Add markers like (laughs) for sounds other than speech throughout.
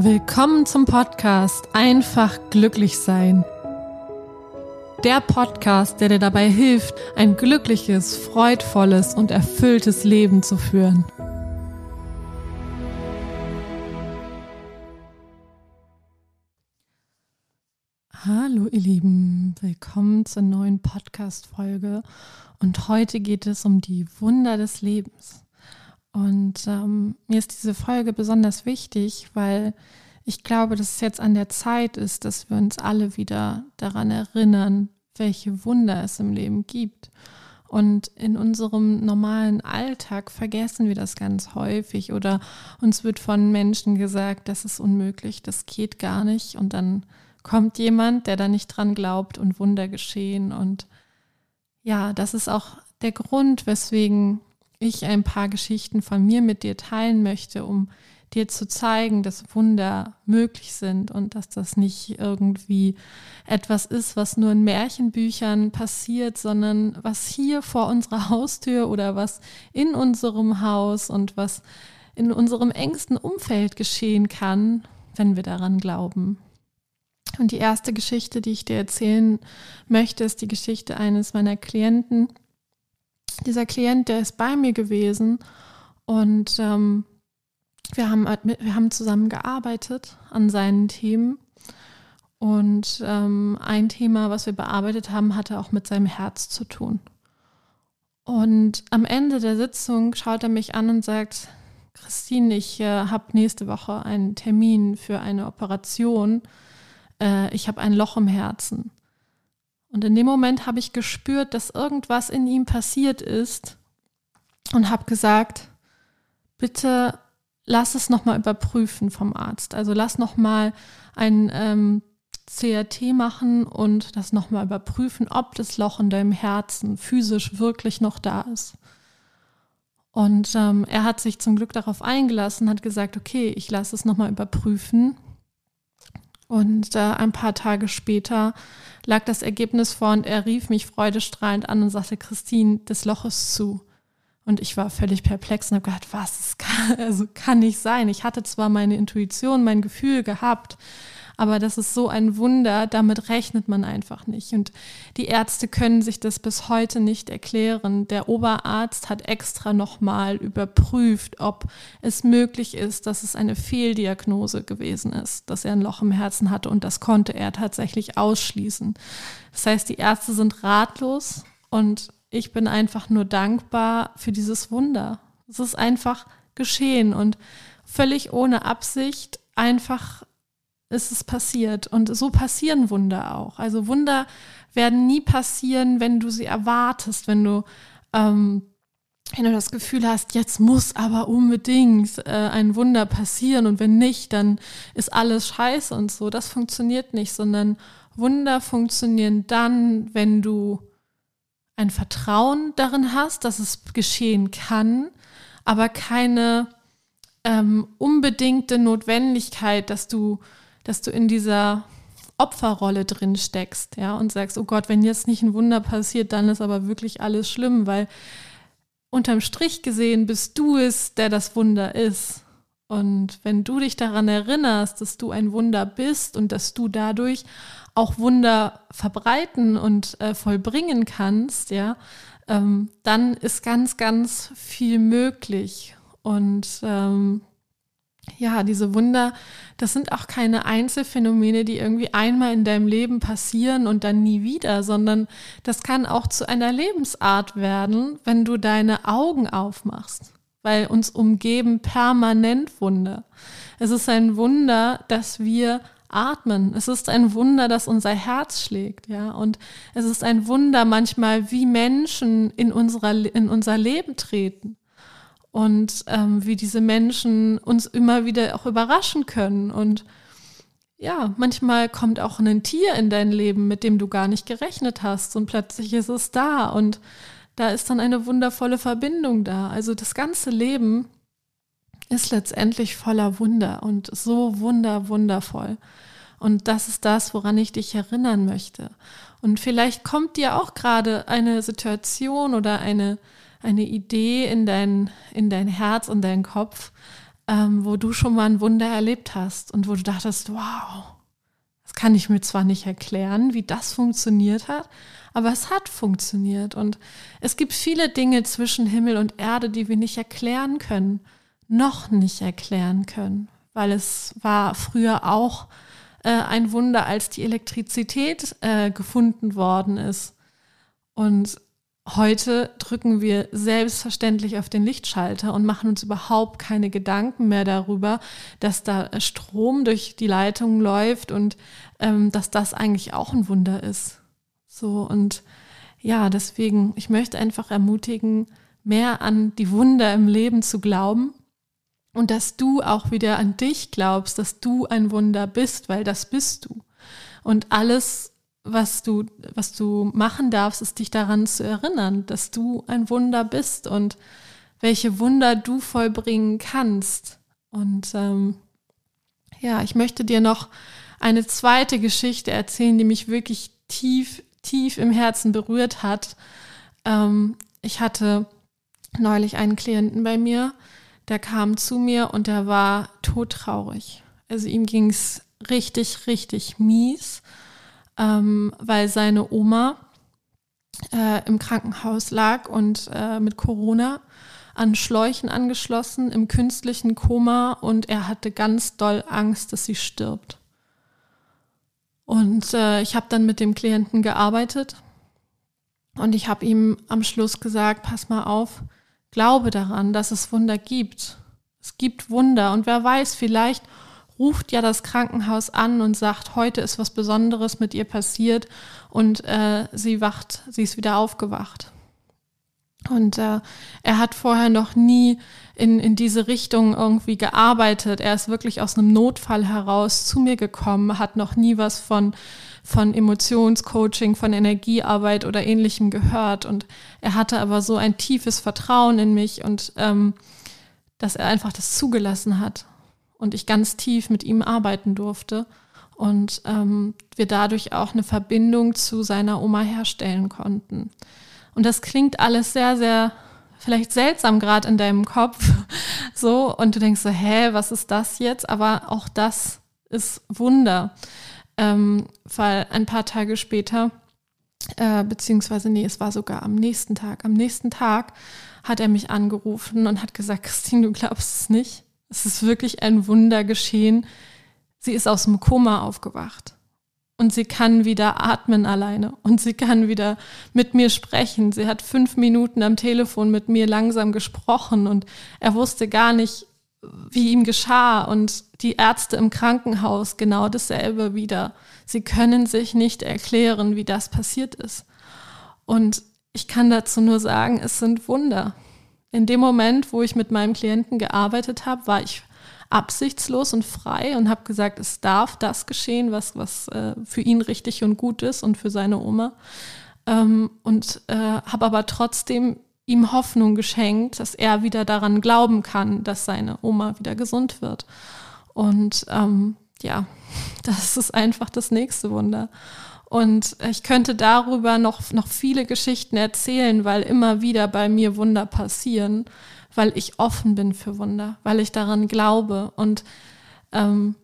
Willkommen zum Podcast Einfach glücklich sein. Der Podcast, der dir dabei hilft, ein glückliches, freudvolles und erfülltes Leben zu führen. Hallo ihr Lieben, willkommen zur neuen Podcast-Folge und heute geht es um die Wunder des Lebens. Und ähm, mir ist diese Folge besonders wichtig, weil ich glaube, dass es jetzt an der Zeit ist, dass wir uns alle wieder daran erinnern, welche Wunder es im Leben gibt. Und in unserem normalen Alltag vergessen wir das ganz häufig oder uns wird von Menschen gesagt, das ist unmöglich, das geht gar nicht. Und dann kommt jemand, der da nicht dran glaubt und Wunder geschehen. Und ja, das ist auch der Grund, weswegen ich ein paar Geschichten von mir mit dir teilen möchte, um dir zu zeigen, dass Wunder möglich sind und dass das nicht irgendwie etwas ist, was nur in Märchenbüchern passiert, sondern was hier vor unserer Haustür oder was in unserem Haus und was in unserem engsten Umfeld geschehen kann, wenn wir daran glauben. Und die erste Geschichte, die ich dir erzählen möchte, ist die Geschichte eines meiner Klienten, dieser Klient, der ist bei mir gewesen und ähm, wir, haben, wir haben zusammen gearbeitet an seinen Themen. Und ähm, ein Thema, was wir bearbeitet haben, hatte auch mit seinem Herz zu tun. Und am Ende der Sitzung schaut er mich an und sagt, Christine, ich äh, habe nächste Woche einen Termin für eine Operation. Äh, ich habe ein Loch im Herzen. Und in dem Moment habe ich gespürt, dass irgendwas in ihm passiert ist und habe gesagt, bitte lass es nochmal überprüfen vom Arzt. Also lass nochmal ein ähm, CRT machen und das nochmal überprüfen, ob das Loch in deinem Herzen physisch wirklich noch da ist. Und ähm, er hat sich zum Glück darauf eingelassen, hat gesagt, okay, ich lasse es nochmal überprüfen. Und äh, ein paar Tage später lag das Ergebnis vor und er rief mich freudestrahlend an und sagte, Christine, das Loch ist zu. Und ich war völlig perplex und habe gedacht, was, das kann, also kann nicht sein. Ich hatte zwar meine Intuition, mein Gefühl gehabt, aber das ist so ein Wunder, damit rechnet man einfach nicht. Und die Ärzte können sich das bis heute nicht erklären. Der Oberarzt hat extra nochmal überprüft, ob es möglich ist, dass es eine Fehldiagnose gewesen ist, dass er ein Loch im Herzen hatte. Und das konnte er tatsächlich ausschließen. Das heißt, die Ärzte sind ratlos und ich bin einfach nur dankbar für dieses Wunder. Es ist einfach geschehen und völlig ohne Absicht einfach ist es passiert. Und so passieren Wunder auch. Also Wunder werden nie passieren, wenn du sie erwartest, wenn du, ähm, wenn du das Gefühl hast, jetzt muss aber unbedingt äh, ein Wunder passieren und wenn nicht, dann ist alles scheiße und so. Das funktioniert nicht, sondern Wunder funktionieren dann, wenn du ein Vertrauen darin hast, dass es geschehen kann, aber keine ähm, unbedingte Notwendigkeit, dass du dass du in dieser Opferrolle drin steckst, ja, und sagst, oh Gott, wenn jetzt nicht ein Wunder passiert, dann ist aber wirklich alles schlimm, weil unterm Strich gesehen bist du es, der das Wunder ist. Und wenn du dich daran erinnerst, dass du ein Wunder bist und dass du dadurch auch Wunder verbreiten und äh, vollbringen kannst, ja, ähm, dann ist ganz, ganz viel möglich. Und ähm, ja, diese Wunder, das sind auch keine Einzelfänomene, die irgendwie einmal in deinem Leben passieren und dann nie wieder, sondern das kann auch zu einer Lebensart werden, wenn du deine Augen aufmachst, weil uns umgeben permanent Wunder. Es ist ein Wunder, dass wir atmen. Es ist ein Wunder, dass unser Herz schlägt, ja. Und es ist ein Wunder manchmal, wie Menschen in, unserer, in unser Leben treten und ähm, wie diese Menschen uns immer wieder auch überraschen können. Und ja, manchmal kommt auch ein Tier in dein Leben, mit dem du gar nicht gerechnet hast und plötzlich ist es da und da ist dann eine wundervolle Verbindung da. Also das ganze Leben ist letztendlich voller Wunder und so wunder, wundervoll. Und das ist das, woran ich dich erinnern möchte. Und vielleicht kommt dir auch gerade eine Situation oder eine, eine Idee in dein, in dein Herz und deinen Kopf, ähm, wo du schon mal ein Wunder erlebt hast und wo du dachtest, wow, das kann ich mir zwar nicht erklären, wie das funktioniert hat, aber es hat funktioniert. Und es gibt viele Dinge zwischen Himmel und Erde, die wir nicht erklären können, noch nicht erklären können, weil es war früher auch äh, ein Wunder, als die Elektrizität äh, gefunden worden ist. Und heute drücken wir selbstverständlich auf den Lichtschalter und machen uns überhaupt keine Gedanken mehr darüber, dass da Strom durch die Leitungen läuft und ähm, dass das eigentlich auch ein Wunder ist. So und ja, deswegen, ich möchte einfach ermutigen, mehr an die Wunder im Leben zu glauben und dass du auch wieder an dich glaubst, dass du ein Wunder bist, weil das bist du. Und alles, was du, was du machen darfst, ist dich daran zu erinnern, dass du ein Wunder bist und welche Wunder du vollbringen kannst. Und ähm, ja, ich möchte dir noch eine zweite Geschichte erzählen, die mich wirklich tief, tief im Herzen berührt hat. Ähm, ich hatte neulich einen Klienten bei mir, der kam zu mir und der war todtraurig. Also ihm ging es richtig, richtig mies, ähm, weil seine Oma äh, im Krankenhaus lag und äh, mit Corona an Schläuchen angeschlossen, im künstlichen Koma und er hatte ganz doll Angst, dass sie stirbt. Und äh, ich habe dann mit dem Klienten gearbeitet und ich habe ihm am Schluss gesagt, pass mal auf, Glaube daran, dass es Wunder gibt. Es gibt Wunder und wer weiß, vielleicht ruft ja das Krankenhaus an und sagt, heute ist was Besonderes mit ihr passiert und äh, sie wacht, sie ist wieder aufgewacht. Und äh, er hat vorher noch nie in, in diese Richtung irgendwie gearbeitet. Er ist wirklich aus einem Notfall heraus zu mir gekommen, hat noch nie was von von Emotionscoaching, von Energiearbeit oder ähnlichem gehört. Und er hatte aber so ein tiefes Vertrauen in mich und ähm, dass er einfach das zugelassen hat und ich ganz tief mit ihm arbeiten durfte und ähm, wir dadurch auch eine Verbindung zu seiner Oma herstellen konnten. Und das klingt alles sehr, sehr vielleicht seltsam gerade in deinem Kopf (laughs) so und du denkst so, hä, was ist das jetzt? Aber auch das ist Wunder ähm, weil ein paar Tage später, äh, beziehungsweise nee, es war sogar am nächsten Tag, am nächsten Tag hat er mich angerufen und hat gesagt, Christine, du glaubst es nicht. Es ist wirklich ein Wunder geschehen. Sie ist aus dem Koma aufgewacht und sie kann wieder atmen alleine und sie kann wieder mit mir sprechen. Sie hat fünf Minuten am Telefon mit mir langsam gesprochen und er wusste gar nicht, wie ihm geschah und die Ärzte im Krankenhaus genau dasselbe wieder. Sie können sich nicht erklären, wie das passiert ist. Und ich kann dazu nur sagen, es sind Wunder. In dem Moment, wo ich mit meinem Klienten gearbeitet habe, war ich absichtslos und frei und habe gesagt, es darf das geschehen, was, was äh, für ihn richtig und gut ist und für seine Oma. Ähm, und äh, habe aber trotzdem ihm Hoffnung geschenkt, dass er wieder daran glauben kann, dass seine Oma wieder gesund wird. Und ähm, ja, (laughs) das ist einfach das nächste Wunder. Und ich könnte darüber noch, noch viele Geschichten erzählen, weil immer wieder bei mir Wunder passieren, weil ich offen bin für Wunder, weil ich daran glaube. Und ähm,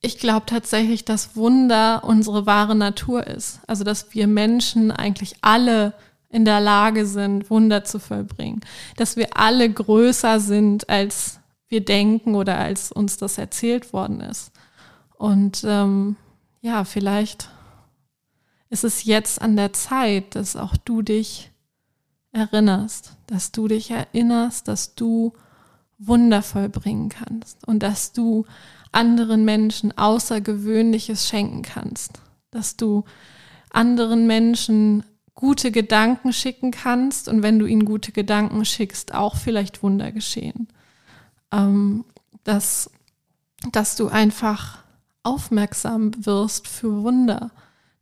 ich glaube tatsächlich, dass Wunder unsere wahre Natur ist. Also dass wir Menschen eigentlich alle in der Lage sind, Wunder zu vollbringen. Dass wir alle größer sind, als wir denken oder als uns das erzählt worden ist. Und ähm, ja, vielleicht ist es jetzt an der Zeit, dass auch du dich erinnerst, dass du dich erinnerst, dass du Wunder vollbringen kannst und dass du anderen Menschen Außergewöhnliches schenken kannst, dass du anderen Menschen gute Gedanken schicken kannst und wenn du ihnen gute Gedanken schickst, auch vielleicht Wunder geschehen. Ähm, dass, dass du einfach aufmerksam wirst für Wunder,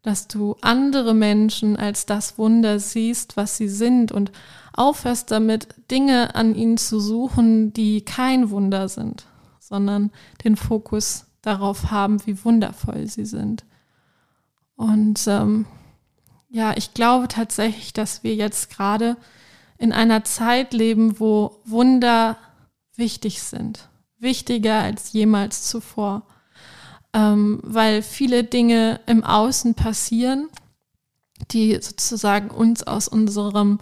dass du andere Menschen als das Wunder siehst, was sie sind und aufhörst damit, Dinge an ihnen zu suchen, die kein Wunder sind, sondern den Fokus darauf haben, wie wundervoll sie sind. Und ähm, ja, ich glaube tatsächlich, dass wir jetzt gerade in einer Zeit leben, wo Wunder wichtig sind. Wichtiger als jemals zuvor. Ähm, weil viele Dinge im Außen passieren, die sozusagen uns aus unserem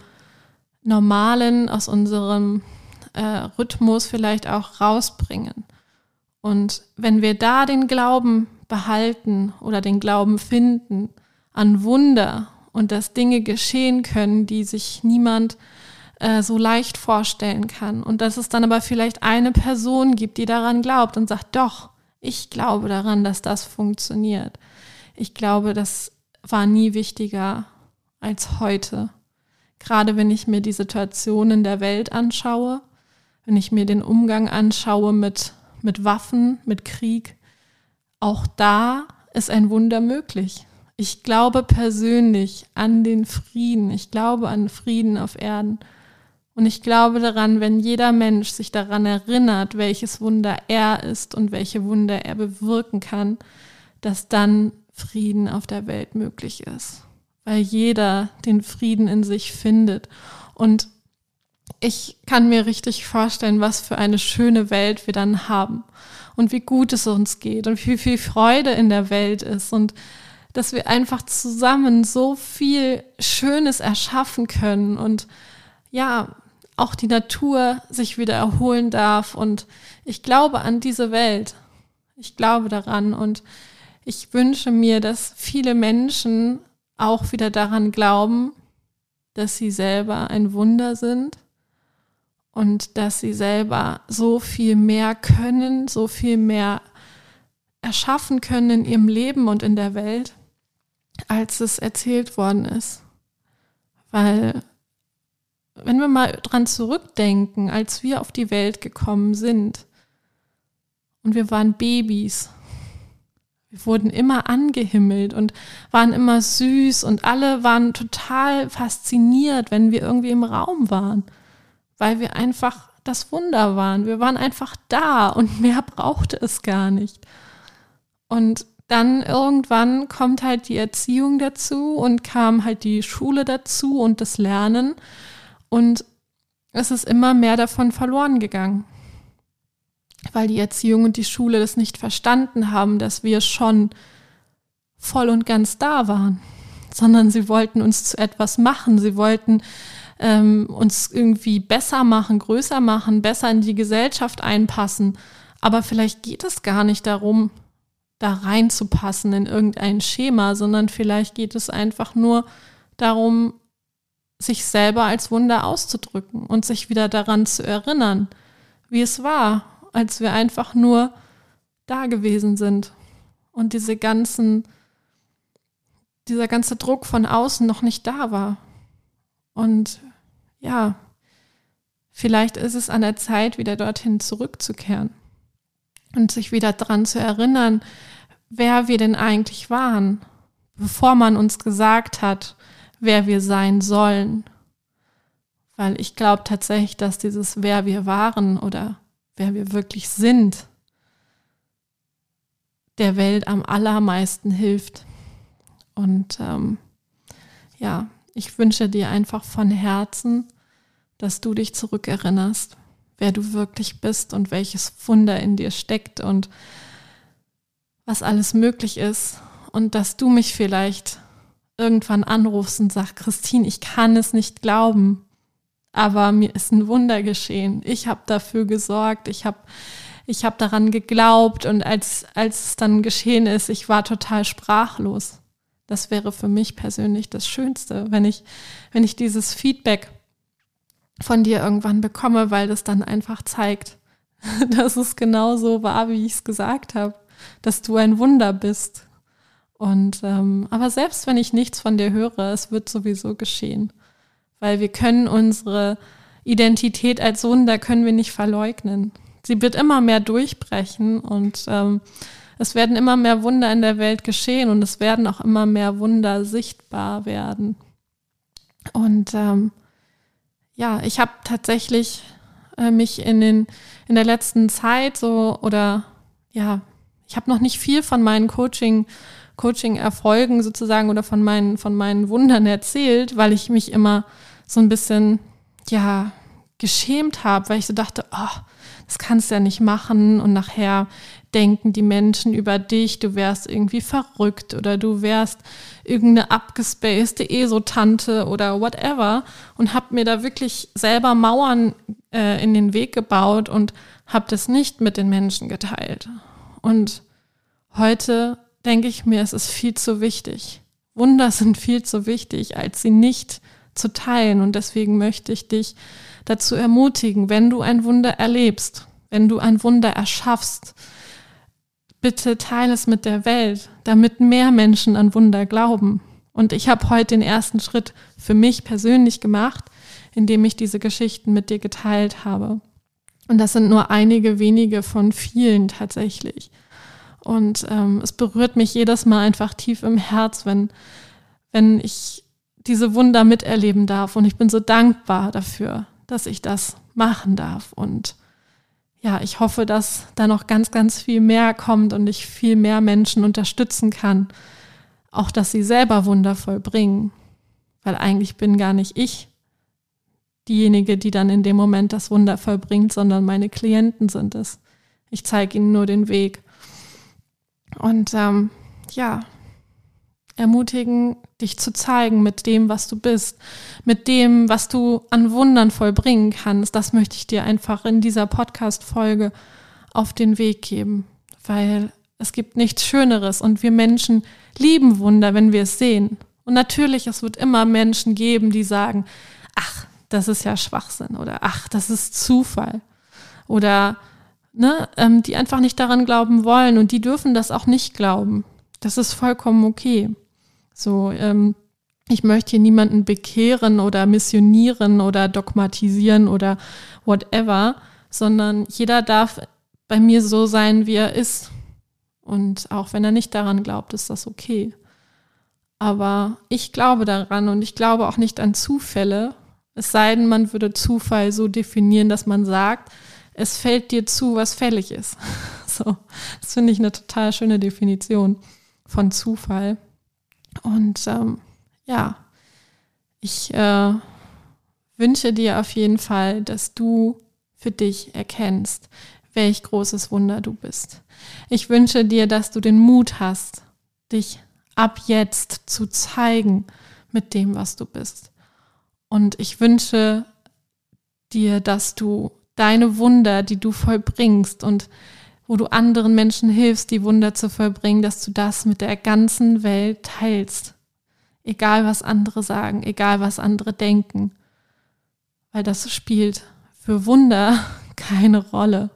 normalen, aus unserem äh, Rhythmus vielleicht auch rausbringen. Und wenn wir da den Glauben behalten oder den Glauben finden an Wunder und dass Dinge geschehen können, die sich niemand äh, so leicht vorstellen kann. Und dass es dann aber vielleicht eine Person gibt, die daran glaubt und sagt, doch, ich glaube daran, dass das funktioniert. Ich glaube, das war nie wichtiger als heute. Gerade wenn ich mir die Situationen der Welt anschaue, wenn ich mir den Umgang anschaue mit, mit Waffen, mit Krieg, auch da ist ein Wunder möglich. Ich glaube persönlich an den Frieden. Ich glaube an Frieden auf Erden. Und ich glaube daran, wenn jeder Mensch sich daran erinnert, welches Wunder er ist und welche Wunder er bewirken kann, dass dann Frieden auf der Welt möglich ist. Weil jeder den Frieden in sich findet. Und ich kann mir richtig vorstellen, was für eine schöne Welt wir dann haben und wie gut es uns geht und wie viel Freude in der Welt ist und dass wir einfach zusammen so viel Schönes erschaffen können und ja, auch die Natur sich wieder erholen darf. Und ich glaube an diese Welt. Ich glaube daran und ich wünsche mir, dass viele Menschen auch wieder daran glauben, dass sie selber ein Wunder sind und dass sie selber so viel mehr können, so viel mehr erschaffen können in ihrem Leben und in der Welt, als es erzählt worden ist. Weil wenn wir mal dran zurückdenken, als wir auf die Welt gekommen sind und wir waren Babys, wir wurden immer angehimmelt und waren immer süß und alle waren total fasziniert, wenn wir irgendwie im Raum waren, weil wir einfach das Wunder waren. Wir waren einfach da und (laughs) mehr brauchte es gar nicht. Und dann irgendwann kommt halt die Erziehung dazu und kam halt die Schule dazu und das Lernen. Und es ist immer mehr davon verloren gegangen, weil die Erziehung und die Schule das nicht verstanden haben, dass wir schon voll und ganz da waren, sondern sie wollten uns zu etwas machen. Sie wollten ähm, uns irgendwie besser machen, größer machen, besser in die Gesellschaft einpassen. Aber vielleicht geht es gar nicht darum, da reinzupassen in irgendein Schema, sondern vielleicht geht es einfach nur darum, sich selber als Wunder auszudrücken und sich wieder daran zu erinnern, wie es war, als wir einfach nur da gewesen sind und diese ganzen, dieser ganze Druck von außen noch nicht da war. Und ja, vielleicht ist es an der Zeit, wieder dorthin zurückzukehren und sich wieder daran zu erinnern, wer wir denn eigentlich waren, bevor man uns gesagt hat, wer wir sein sollen. Weil ich glaube tatsächlich, dass dieses wer wir waren oder wer wir wirklich sind, der Welt am allermeisten hilft. Und ähm, ja, ich wünsche dir einfach von Herzen, dass du dich zurückerinnerst, wer du wirklich bist und welches Wunder in dir steckt und was alles möglich ist und dass du mich vielleicht irgendwann anrufst und sagst, Christine, ich kann es nicht glauben, aber mir ist ein Wunder geschehen. Ich habe dafür gesorgt, ich habe ich hab daran geglaubt und als, als es dann geschehen ist, ich war total sprachlos. Das wäre für mich persönlich das Schönste, wenn ich, wenn ich dieses Feedback von dir irgendwann bekomme, weil das dann einfach zeigt, (laughs) dass es genau so war, wie ich es gesagt habe, dass du ein Wunder bist, und ähm, aber selbst wenn ich nichts von dir höre, es wird sowieso geschehen, weil wir können unsere Identität als Wunder können wir nicht verleugnen. Sie wird immer mehr durchbrechen und ähm, es werden immer mehr Wunder in der Welt geschehen und es werden auch immer mehr Wunder sichtbar werden. Und ähm, ja, ich habe tatsächlich äh, mich in den in der letzten Zeit so oder ja, ich habe noch nicht viel von meinen Coaching Coaching-Erfolgen sozusagen oder von meinen, von meinen Wundern erzählt, weil ich mich immer so ein bisschen, ja, geschämt habe, weil ich so dachte, oh, das kannst du ja nicht machen und nachher denken die Menschen über dich, du wärst irgendwie verrückt oder du wärst irgendeine abgespacede ESO-Tante oder whatever und habe mir da wirklich selber Mauern äh, in den Weg gebaut und habe das nicht mit den Menschen geteilt. Und heute denke ich mir, es ist viel zu wichtig. Wunder sind viel zu wichtig, als sie nicht zu teilen. Und deswegen möchte ich dich dazu ermutigen, wenn du ein Wunder erlebst, wenn du ein Wunder erschaffst, bitte teile es mit der Welt, damit mehr Menschen an Wunder glauben. Und ich habe heute den ersten Schritt für mich persönlich gemacht, indem ich diese Geschichten mit dir geteilt habe. Und das sind nur einige wenige von vielen tatsächlich. Und ähm, es berührt mich jedes Mal einfach tief im Herz, wenn, wenn ich diese Wunder miterleben darf. Und ich bin so dankbar dafür, dass ich das machen darf. Und ja, ich hoffe, dass da noch ganz, ganz viel mehr kommt und ich viel mehr Menschen unterstützen kann. Auch, dass sie selber Wunder vollbringen. Weil eigentlich bin gar nicht ich diejenige, die dann in dem Moment das Wunder vollbringt, sondern meine Klienten sind es. Ich zeige ihnen nur den Weg. Und ähm, ja, ermutigen, dich zu zeigen mit dem, was du bist, mit dem, was du an Wundern vollbringen kannst. Das möchte ich dir einfach in dieser Podcast-Folge auf den Weg geben, weil es gibt nichts Schöneres und wir Menschen lieben Wunder, wenn wir es sehen. Und natürlich, es wird immer Menschen geben, die sagen, ach, das ist ja Schwachsinn oder ach, das ist Zufall oder ne, ähm, die einfach nicht daran glauben wollen und die dürfen das auch nicht glauben. Das ist vollkommen okay. So, ähm, ich möchte hier niemanden bekehren oder missionieren oder dogmatisieren oder whatever, sondern jeder darf bei mir so sein, wie er ist. Und auch wenn er nicht daran glaubt, ist das okay. Aber ich glaube daran und ich glaube auch nicht an Zufälle. Es sei denn, man würde Zufall so definieren, dass man sagt, es fällt dir zu, was fällig ist. (laughs) So, das finde ich eine total schöne Definition von Zufall. Und ähm, ja, ich äh, wünsche dir auf jeden Fall, dass du für dich erkennst, welch großes Wunder du bist. Ich wünsche dir, dass du den Mut hast, dich ab jetzt zu zeigen mit dem, was du bist. Und ich wünsche dir, dass du deine Wunder, die du vollbringst und wo du anderen Menschen hilfst, die Wunder zu vollbringen, dass du das mit der ganzen Welt teilst. Egal was andere sagen, egal was andere denken. Weil das spielt für Wunder (laughs) keine Rolle.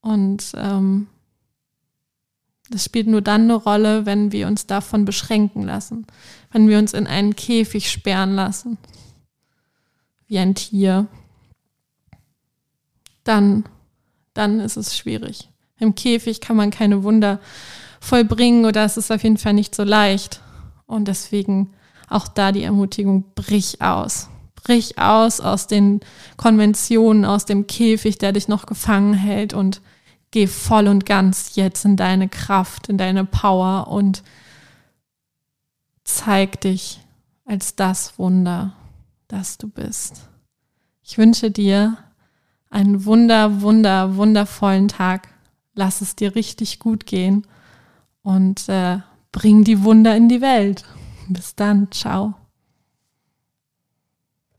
Und ähm, das spielt nur dann eine Rolle, wenn wir uns davon beschränken lassen, wenn wir uns in einen Käfig sperren lassen, wie ein Tier. Dann dann ist es schwierig. Im Käfig kann man keine Wunder vollbringen oder es ist auf jeden Fall nicht so leicht. Und deswegen auch da die Ermutigung, brich aus. Brich aus aus den Konventionen, aus dem Käfig, der dich noch gefangen hält und geh voll und ganz jetzt in deine Kraft, in deine Power und zeig dich als das Wunder, das du bist. Ich wünsche dir einen wunder, wunder, wundervollen Tag. Lass es dir richtig gut gehen und äh, bring die Wunder in die Welt. Bis dann, ciao.